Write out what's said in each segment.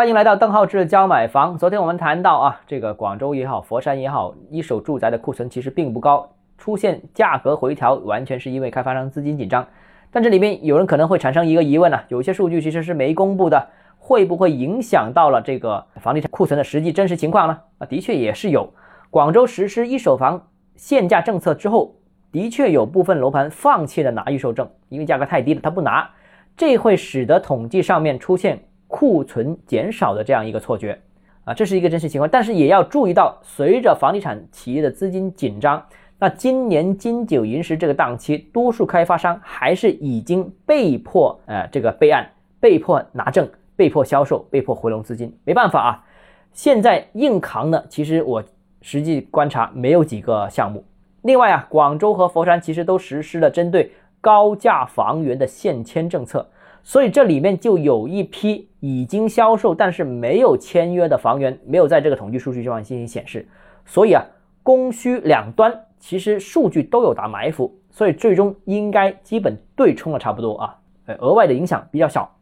欢迎来到邓浩志教买房。昨天我们谈到啊，这个广州也好，佛山也好，一手住宅的库存其实并不高，出现价格回调完全是因为开发商资金紧张。但这里面有人可能会产生一个疑问呢，有些数据其实是没公布的，会不会影响到了这个房地产库存的实际真实情况呢？啊，的确也是有。广州实施一手房限价政策之后，的确有部分楼盘放弃了拿预售证，因为价格太低了，他不拿，这会使得统计上面出现。库存减少的这样一个错觉啊，这是一个真实情况，但是也要注意到，随着房地产企业的资金紧张，那今年金九银十这个档期，多数开发商还是已经被迫呃这个备案，被迫拿证，被迫销售，被迫回笼资金，没办法啊。现在硬扛呢，其实我实际观察没有几个项目。另外啊，广州和佛山其实都实施了针对高价房源的限迁政策。所以这里面就有一批已经销售但是没有签约的房源，没有在这个统计数据上进行显示。所以啊，供需两端其实数据都有打埋伏，所以最终应该基本对冲了差不多啊，呃，额外的影响比较小。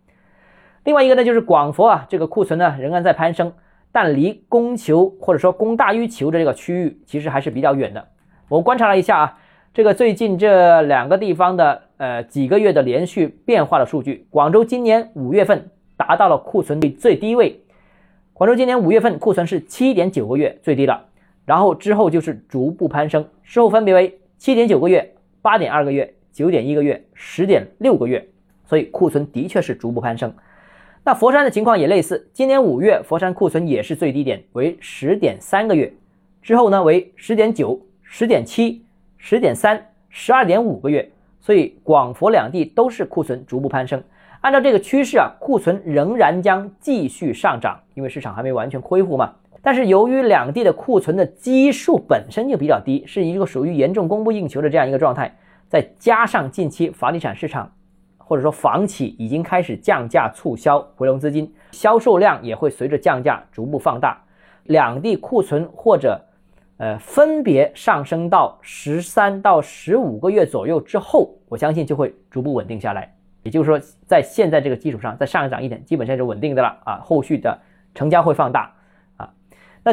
另外一个呢，就是广佛啊，这个库存呢仍然在攀升，但离供求或者说供大于求的这个区域其实还是比较远的。我观察了一下啊。这个最近这两个地方的呃几个月的连续变化的数据，广州今年五月份达到了库存的最低位，广州今年五月份库存是七点九个月最低了，然后之后就是逐步攀升，之后分别为七点九个月、八点二个月、九点一个月、十点六个月，所以库存的确是逐步攀升。那佛山的情况也类似，今年五月佛山库存也是最低点为十点三个月，之后呢为十点九、十点七。十点三，十二点五个月，所以广佛两地都是库存逐步攀升。按照这个趋势啊，库存仍然将继续上涨，因为市场还没完全恢复嘛。但是由于两地的库存的基数本身就比较低，是一个属于严重供不应求的这样一个状态，再加上近期房地产市场或者说房企已经开始降价促销回笼资金，销售量也会随着降价逐步放大，两地库存或者。呃，分别上升到十三到十五个月左右之后，我相信就会逐步稳定下来。也就是说，在现在这个基础上再上涨一点，基本上是稳定的了啊。后续的成交会放大啊。那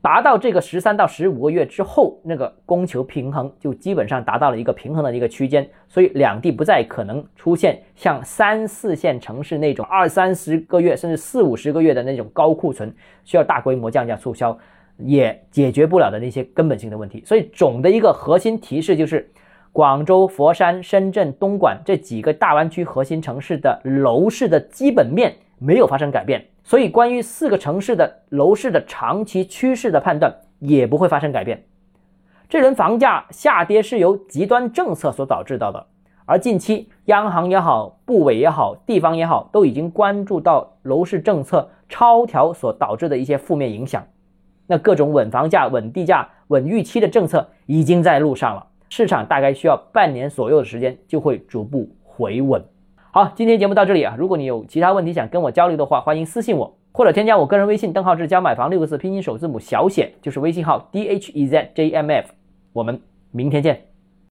达到这个十三到十五个月之后，那个供求平衡就基本上达到了一个平衡的一个区间，所以两地不再可能出现像三四线城市那种二三十个月甚至四五十个月的那种高库存，需要大规模降价促销。也解决不了的那些根本性的问题，所以总的一个核心提示就是，广州、佛山、深圳、东莞这几个大湾区核心城市的楼市的基本面没有发生改变，所以关于四个城市的楼市的长期趋势的判断也不会发生改变。这轮房价下跌是由极端政策所导致到的，而近期央行也好、部委也好、地方也好，都已经关注到楼市政策超调所导致的一些负面影响。那各种稳房价、稳地价、稳预期的政策已经在路上了，市场大概需要半年左右的时间就会逐步回稳。好，今天节目到这里啊，如果你有其他问题想跟我交流的话，欢迎私信我或者添加我个人微信邓浩志教买房六个字拼音首字母小写就是微信号 d h e z j m f，我们明天见。